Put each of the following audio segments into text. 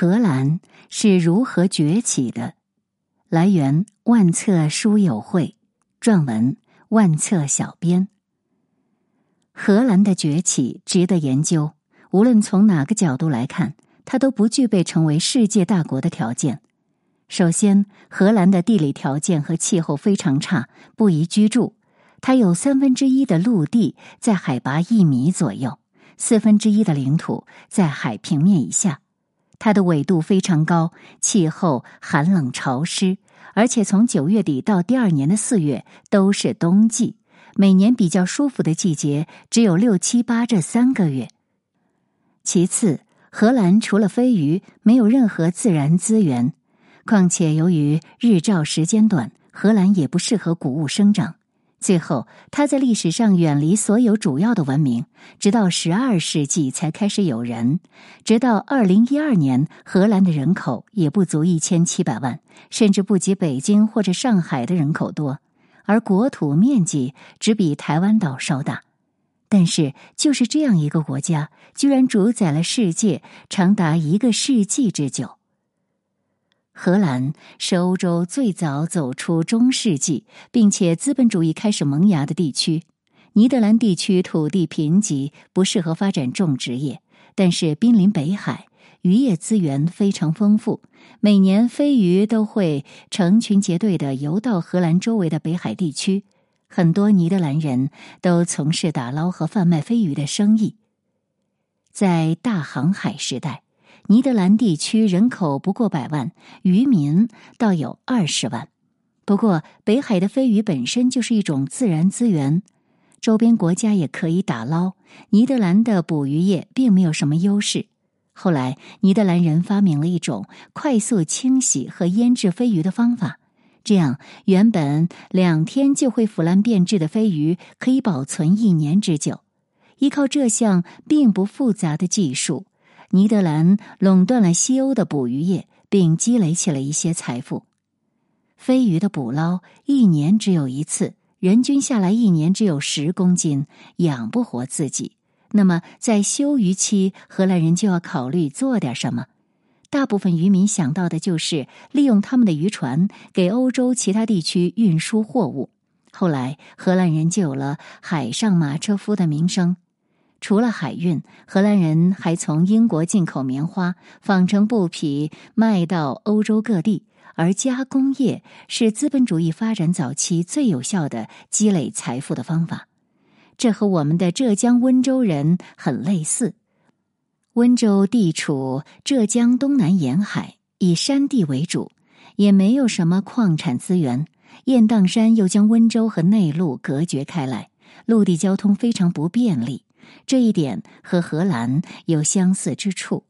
荷兰是如何崛起的？来源：万册书友会，撰文：万册小编。荷兰的崛起值得研究，无论从哪个角度来看，它都不具备成为世界大国的条件。首先，荷兰的地理条件和气候非常差，不宜居住。它有三分之一的陆地在海拔一米左右，四分之一的领土在海平面以下。它的纬度非常高，气候寒冷潮湿，而且从九月底到第二年的四月都是冬季。每年比较舒服的季节只有六七八这三个月。其次，荷兰除了飞鱼，没有任何自然资源，况且由于日照时间短，荷兰也不适合谷物生长。最后，他在历史上远离所有主要的文明，直到十二世纪才开始有人。直到二零一二年，荷兰的人口也不足一千七百万，甚至不及北京或者上海的人口多，而国土面积只比台湾岛稍大。但是，就是这样一个国家，居然主宰了世界长达一个世纪之久。荷兰是欧洲最早走出中世纪，并且资本主义开始萌芽的地区。尼德兰地区土地贫瘠，不适合发展种植业，但是濒临北海，渔业资源非常丰富。每年飞鱼都会成群结队的游到荷兰周围的北海地区，很多尼德兰人都从事打捞和贩卖飞鱼的生意。在大航海时代。尼德兰地区人口不过百万，渔民倒有二十万。不过，北海的飞鱼本身就是一种自然资源，周边国家也可以打捞。尼德兰的捕鱼业并没有什么优势。后来，尼德兰人发明了一种快速清洗和腌制飞鱼的方法，这样原本两天就会腐烂变质的飞鱼可以保存一年之久。依靠这项并不复杂的技术。尼德兰垄断了西欧的捕鱼业，并积累起了一些财富。飞鱼的捕捞一年只有一次，人均下来一年只有十公斤，养不活自己。那么，在休渔期，荷兰人就要考虑做点什么。大部分渔民想到的就是利用他们的渔船给欧洲其他地区运输货物。后来，荷兰人就有了“海上马车夫”的名声。除了海运，荷兰人还从英国进口棉花，纺成布匹卖到欧洲各地。而加工业是资本主义发展早期最有效的积累财富的方法。这和我们的浙江温州人很类似。温州地处浙江东南沿海，以山地为主，也没有什么矿产资源。雁荡山又将温州和内陆隔绝开来，陆地交通非常不便利。这一点和荷兰有相似之处，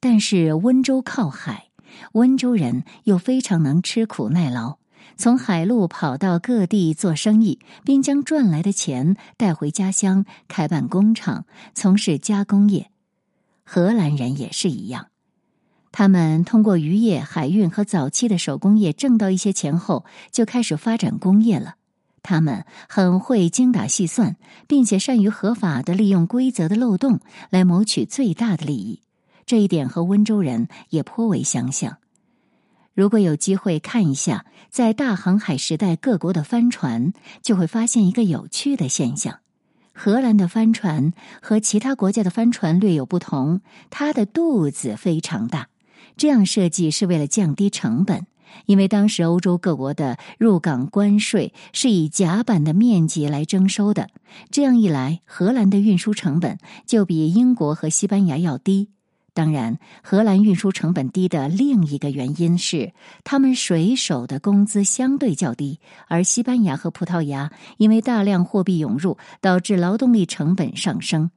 但是温州靠海，温州人又非常能吃苦耐劳，从海路跑到各地做生意，并将赚来的钱带回家乡开办工厂，从事加工业。荷兰人也是一样，他们通过渔业、海运和早期的手工业挣到一些钱后，就开始发展工业了。他们很会精打细算，并且善于合法的利用规则的漏洞来谋取最大的利益。这一点和温州人也颇为相像。如果有机会看一下在大航海时代各国的帆船，就会发现一个有趣的现象：荷兰的帆船和其他国家的帆船略有不同，它的肚子非常大。这样设计是为了降低成本。因为当时欧洲各国的入港关税是以甲板的面积来征收的，这样一来，荷兰的运输成本就比英国和西班牙要低。当然，荷兰运输成本低的另一个原因是，他们水手的工资相对较低，而西班牙和葡萄牙因为大量货币涌入，导致劳动力成本上升。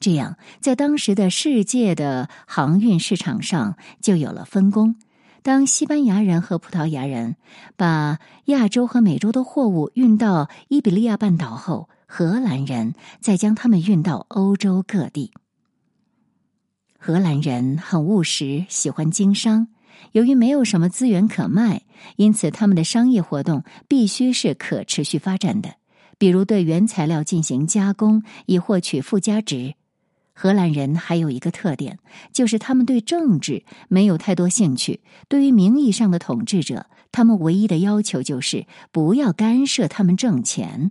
这样，在当时的世界的航运市场上就有了分工。当西班牙人和葡萄牙人把亚洲和美洲的货物运到伊比利亚半岛后，荷兰人再将它们运到欧洲各地。荷兰人很务实，喜欢经商。由于没有什么资源可卖，因此他们的商业活动必须是可持续发展的，比如对原材料进行加工，以获取附加值。荷兰人还有一个特点，就是他们对政治没有太多兴趣。对于名义上的统治者，他们唯一的要求就是不要干涉他们挣钱。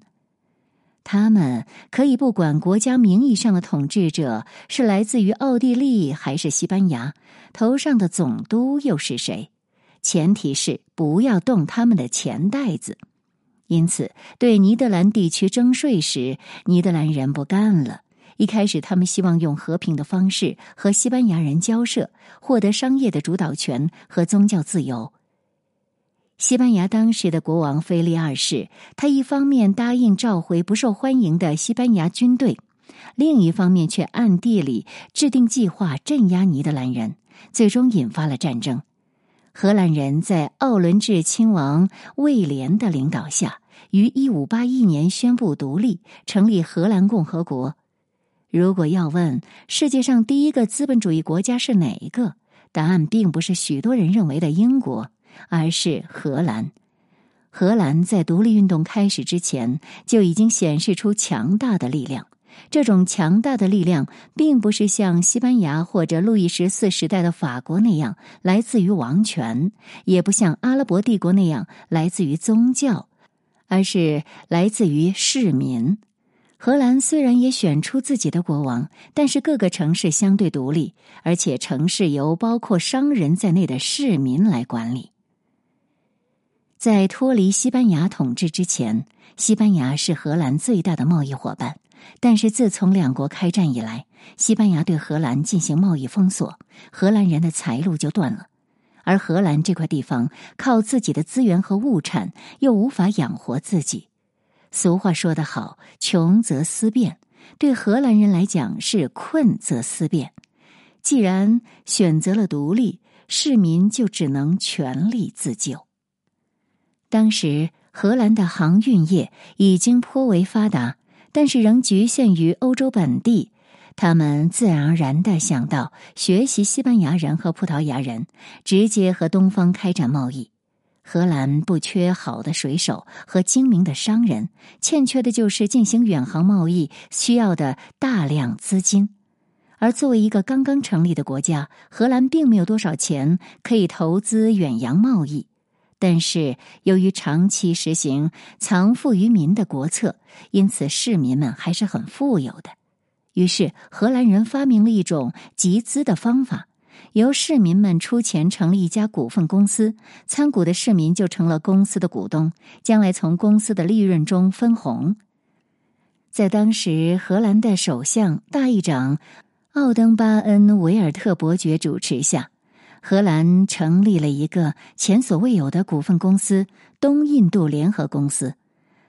他们可以不管国家名义上的统治者是来自于奥地利还是西班牙，头上的总督又是谁，前提是不要动他们的钱袋子。因此，对尼德兰地区征税时，尼德兰人不干了。一开始，他们希望用和平的方式和西班牙人交涉，获得商业的主导权和宗教自由。西班牙当时的国王菲利二世，他一方面答应召回不受欢迎的西班牙军队，另一方面却暗地里制定计划镇压尼德兰人，最终引发了战争。荷兰人在奥伦治亲王威廉的领导下，于一五八一年宣布独立，成立荷兰共和国。如果要问世界上第一个资本主义国家是哪一个，答案并不是许多人认为的英国，而是荷兰。荷兰在独立运动开始之前就已经显示出强大的力量。这种强大的力量，并不是像西班牙或者路易十四时代的法国那样来自于王权，也不像阿拉伯帝国那样来自于宗教，而是来自于市民。荷兰虽然也选出自己的国王，但是各个城市相对独立，而且城市由包括商人在内的市民来管理。在脱离西班牙统治之前，西班牙是荷兰最大的贸易伙伴。但是自从两国开战以来，西班牙对荷兰进行贸易封锁，荷兰人的财路就断了。而荷兰这块地方靠自己的资源和物产，又无法养活自己。俗话说得好：“穷则思变。”对荷兰人来讲是困则思变。既然选择了独立，市民就只能全力自救。当时荷兰的航运业已经颇为发达。但是仍局限于欧洲本地，他们自然而然的想到学习西班牙人和葡萄牙人，直接和东方开展贸易。荷兰不缺好的水手和精明的商人，欠缺的就是进行远航贸易需要的大量资金。而作为一个刚刚成立的国家，荷兰并没有多少钱可以投资远洋贸易。但是，由于长期实行藏富于民的国策，因此市民们还是很富有的。于是，荷兰人发明了一种集资的方法，由市民们出钱成立一家股份公司，参股的市民就成了公司的股东，将来从公司的利润中分红。在当时，荷兰的首相大议长奥登巴恩维尔特伯爵主持下。荷兰成立了一个前所未有的股份公司——东印度联合公司。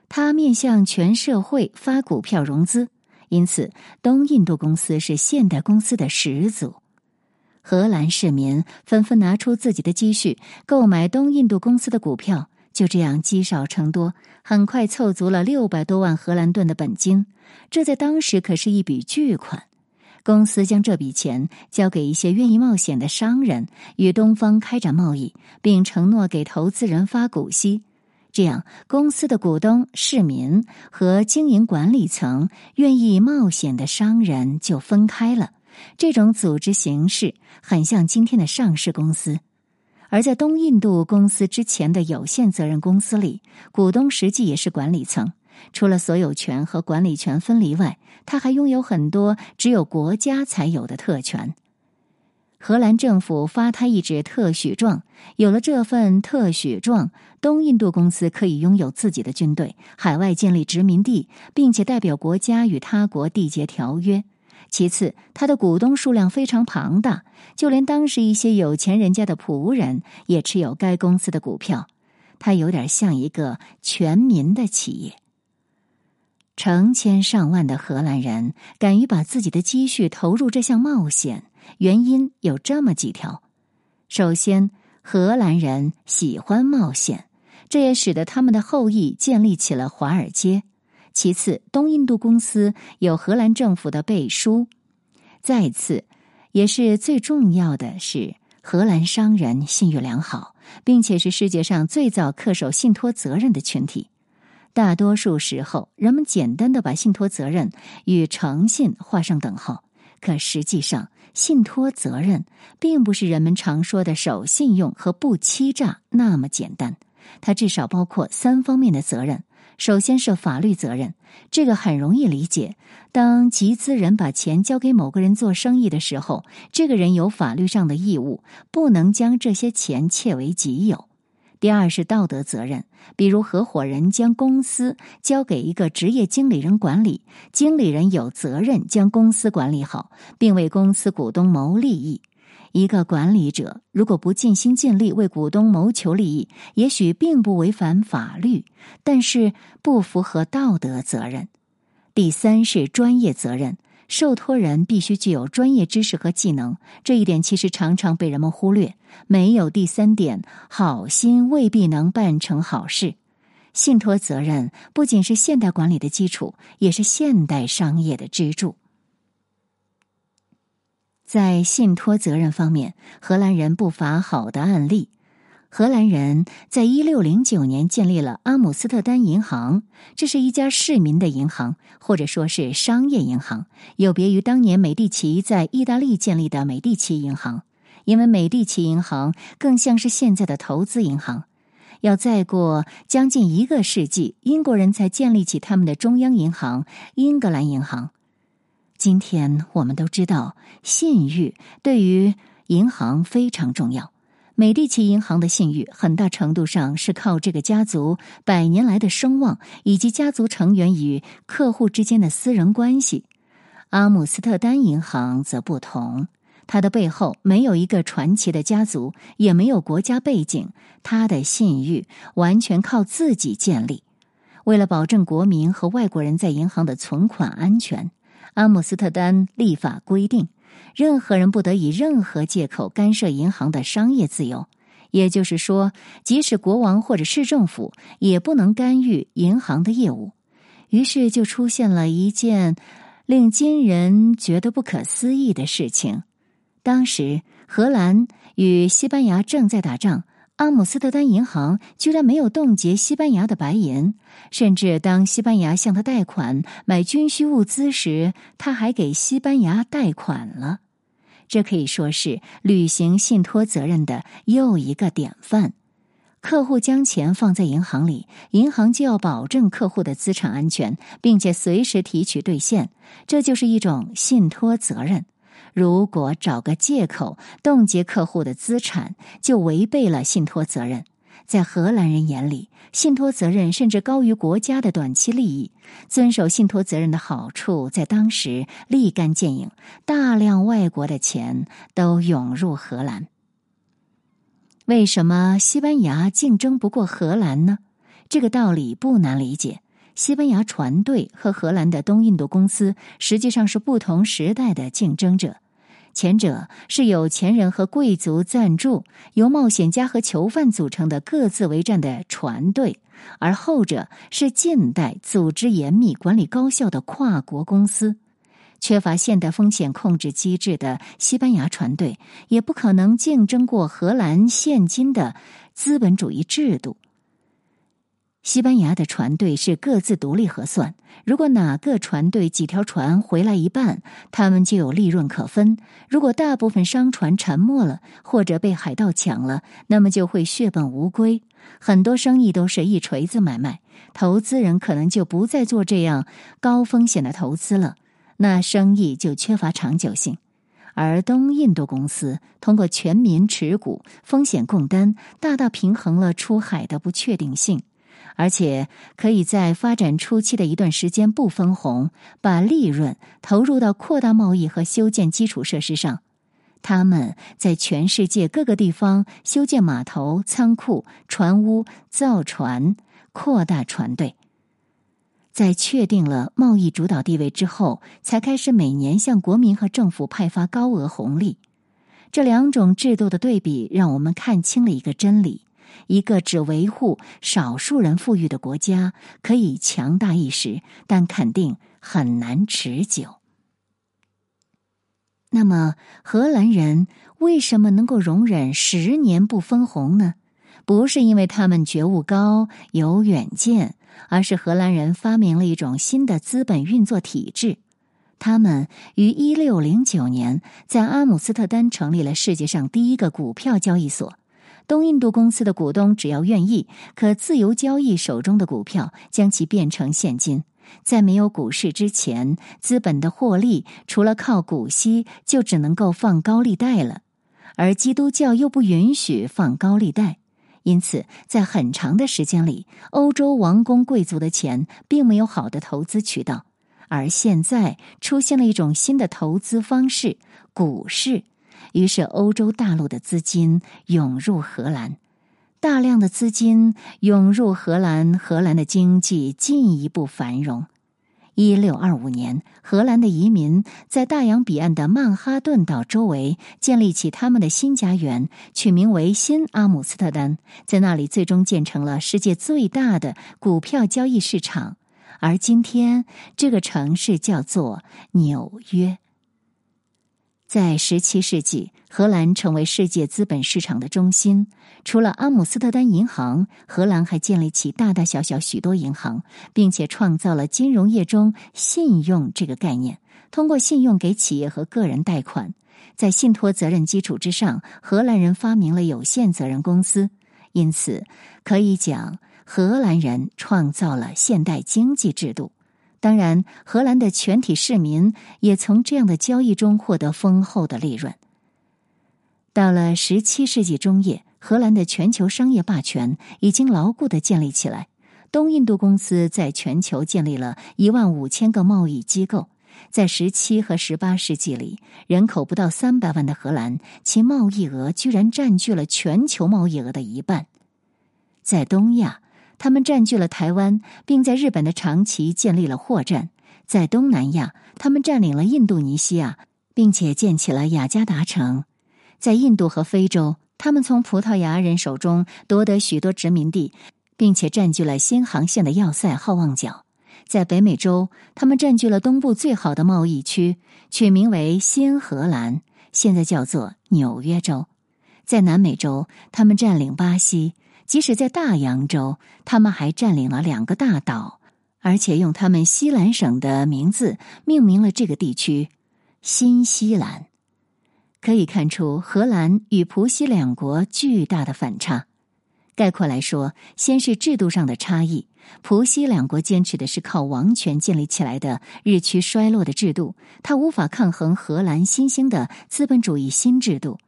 它面向全社会发股票融资，因此东印度公司是现代公司的始祖。荷兰市民纷纷拿出自己的积蓄购买东印度公司的股票，就这样积少成多，很快凑足了六百多万荷兰盾的本金。这在当时可是一笔巨款。公司将这笔钱交给一些愿意冒险的商人，与东方开展贸易，并承诺给投资人发股息。这样，公司的股东、市民和经营管理层愿意冒险的商人就分开了。这种组织形式很像今天的上市公司。而在东印度公司之前的有限责任公司里，股东实际也是管理层。除了所有权和管理权分离外，他还拥有很多只有国家才有的特权。荷兰政府发他一纸特许状，有了这份特许状，东印度公司可以拥有自己的军队，海外建立殖民地，并且代表国家与他国缔结条约。其次，他的股东数量非常庞大，就连当时一些有钱人家的仆人也持有该公司的股票。他有点像一个全民的企业。成千上万的荷兰人敢于把自己的积蓄投入这项冒险，原因有这么几条：首先，荷兰人喜欢冒险，这也使得他们的后裔建立起了华尔街；其次，东印度公司有荷兰政府的背书；再次，也是最重要的是，荷兰商人信誉良好，并且是世界上最早恪守信托责任的群体。大多数时候，人们简单的把信托责任与诚信画上等号，可实际上，信托责任并不是人们常说的守信用和不欺诈那么简单，它至少包括三方面的责任。首先是法律责任，这个很容易理解。当集资人把钱交给某个人做生意的时候，这个人有法律上的义务，不能将这些钱窃为己有。第二是道德责任，比如合伙人将公司交给一个职业经理人管理，经理人有责任将公司管理好，并为公司股东谋利益。一个管理者如果不尽心尽力为股东谋求利益，也许并不违反法律，但是不符合道德责任。第三是专业责任。受托人必须具有专业知识和技能，这一点其实常常被人们忽略。没有第三点，好心未必能办成好事。信托责任不仅是现代管理的基础，也是现代商业的支柱。在信托责任方面，荷兰人不乏好的案例。荷兰人在一六零九年建立了阿姆斯特丹银行，这是一家市民的银行，或者说是商业银行，有别于当年美第奇在意大利建立的美第奇银行，因为美第奇银行更像是现在的投资银行。要再过将近一个世纪，英国人才建立起他们的中央银行——英格兰银行。今天我们都知道，信誉对于银行非常重要。美第奇银行的信誉很大程度上是靠这个家族百年来的声望，以及家族成员与客户之间的私人关系。阿姆斯特丹银行则不同，它的背后没有一个传奇的家族，也没有国家背景，它的信誉完全靠自己建立。为了保证国民和外国人在银行的存款安全，阿姆斯特丹立法规定。任何人不得以任何借口干涉银行的商业自由，也就是说，即使国王或者市政府也不能干预银行的业务。于是就出现了一件令今人觉得不可思议的事情：当时荷兰与西班牙正在打仗，阿姆斯特丹银行居然没有冻结西班牙的白银，甚至当西班牙向他贷款买军需物资时，他还给西班牙贷款了。这可以说是履行信托责任的又一个典范。客户将钱放在银行里，银行就要保证客户的资产安全，并且随时提取兑现，这就是一种信托责任。如果找个借口冻结客户的资产，就违背了信托责任。在荷兰人眼里，信托责任甚至高于国家的短期利益。遵守信托责任的好处在当时立竿见影，大量外国的钱都涌入荷兰。为什么西班牙竞争不过荷兰呢？这个道理不难理解。西班牙船队和荷兰的东印度公司实际上是不同时代的竞争者。前者是有钱人和贵族赞助、由冒险家和囚犯组成的各自为战的船队，而后者是近代组织严密、管理高效的跨国公司。缺乏现代风险控制机制的西班牙船队，也不可能竞争过荷兰现今的资本主义制度。西班牙的船队是各自独立核算，如果哪个船队几条船回来一半，他们就有利润可分；如果大部分商船沉没了或者被海盗抢了，那么就会血本无归。很多生意都是一锤子买卖，投资人可能就不再做这样高风险的投资了，那生意就缺乏长久性。而东印度公司通过全民持股、风险共担，大大平衡了出海的不确定性。而且可以在发展初期的一段时间不分红，把利润投入到扩大贸易和修建基础设施上。他们在全世界各个地方修建码头、仓库、船坞、造船，扩大船队。在确定了贸易主导地位之后，才开始每年向国民和政府派发高额红利。这两种制度的对比，让我们看清了一个真理。一个只维护少数人富裕的国家可以强大一时，但肯定很难持久。那么，荷兰人为什么能够容忍十年不分红呢？不是因为他们觉悟高、有远见，而是荷兰人发明了一种新的资本运作体制。他们于一六零九年在阿姆斯特丹成立了世界上第一个股票交易所。东印度公司的股东只要愿意，可自由交易手中的股票，将其变成现金。在没有股市之前，资本的获利除了靠股息，就只能够放高利贷了。而基督教又不允许放高利贷，因此在很长的时间里，欧洲王公贵族的钱并没有好的投资渠道。而现在出现了一种新的投资方式——股市。于是，欧洲大陆的资金涌入荷兰，大量的资金涌入荷兰，荷兰的经济进一步繁荣。一六二五年，荷兰的移民在大洋彼岸的曼哈顿岛周围建立起他们的新家园，取名为新阿姆斯特丹，在那里最终建成了世界最大的股票交易市场。而今天，这个城市叫做纽约。在十七世纪，荷兰成为世界资本市场的中心。除了阿姆斯特丹银行，荷兰还建立起大大小小许多银行，并且创造了金融业中信用这个概念。通过信用给企业和个人贷款，在信托责任基础之上，荷兰人发明了有限责任公司。因此，可以讲，荷兰人创造了现代经济制度。当然，荷兰的全体市民也从这样的交易中获得丰厚的利润。到了十七世纪中叶，荷兰的全球商业霸权已经牢固的建立起来。东印度公司在全球建立了一万五千个贸易机构。在十七和十八世纪里，人口不到三百万的荷兰，其贸易额居然占据了全球贸易额的一半。在东亚。他们占据了台湾，并在日本的长崎建立了货站；在东南亚，他们占领了印度尼西亚，并且建起了雅加达城；在印度和非洲，他们从葡萄牙人手中夺得许多殖民地，并且占据了新航线的要塞好望角；在北美洲，他们占据了东部最好的贸易区，取名为新荷兰，现在叫做纽约州；在南美洲，他们占领巴西。即使在大洋洲，他们还占领了两个大岛，而且用他们西兰省的名字命名了这个地区——新西兰。可以看出，荷兰与葡西两国巨大的反差。概括来说，先是制度上的差异，葡西两国坚持的是靠王权建立起来的日趋衰落的制度，它无法抗衡荷兰新兴的资本主义新制度。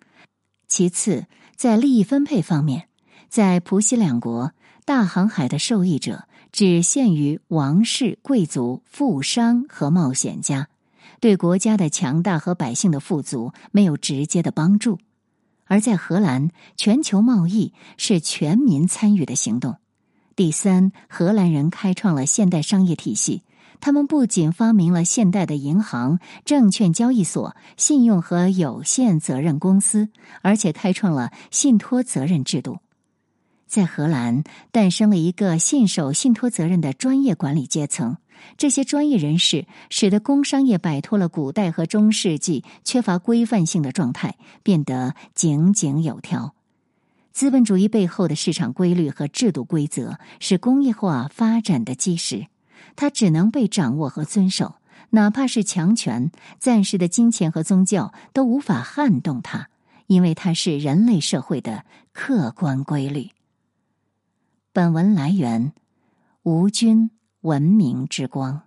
其次，在利益分配方面。在葡西两国，大航海的受益者只限于王室、贵族、富商和冒险家，对国家的强大和百姓的富足没有直接的帮助；而在荷兰，全球贸易是全民参与的行动。第三，荷兰人开创了现代商业体系，他们不仅发明了现代的银行、证券交易所、信用和有限责任公司，而且开创了信托责任制度。在荷兰诞生了一个信守信托责任的专业管理阶层，这些专业人士使得工商业摆脱了古代和中世纪缺乏规范性的状态，变得井井有条。资本主义背后的市场规律和制度规则是工业化发展的基石，它只能被掌握和遵守，哪怕是强权、暂时的金钱和宗教都无法撼动它，因为它是人类社会的客观规律。本文来源：吴军文明之光。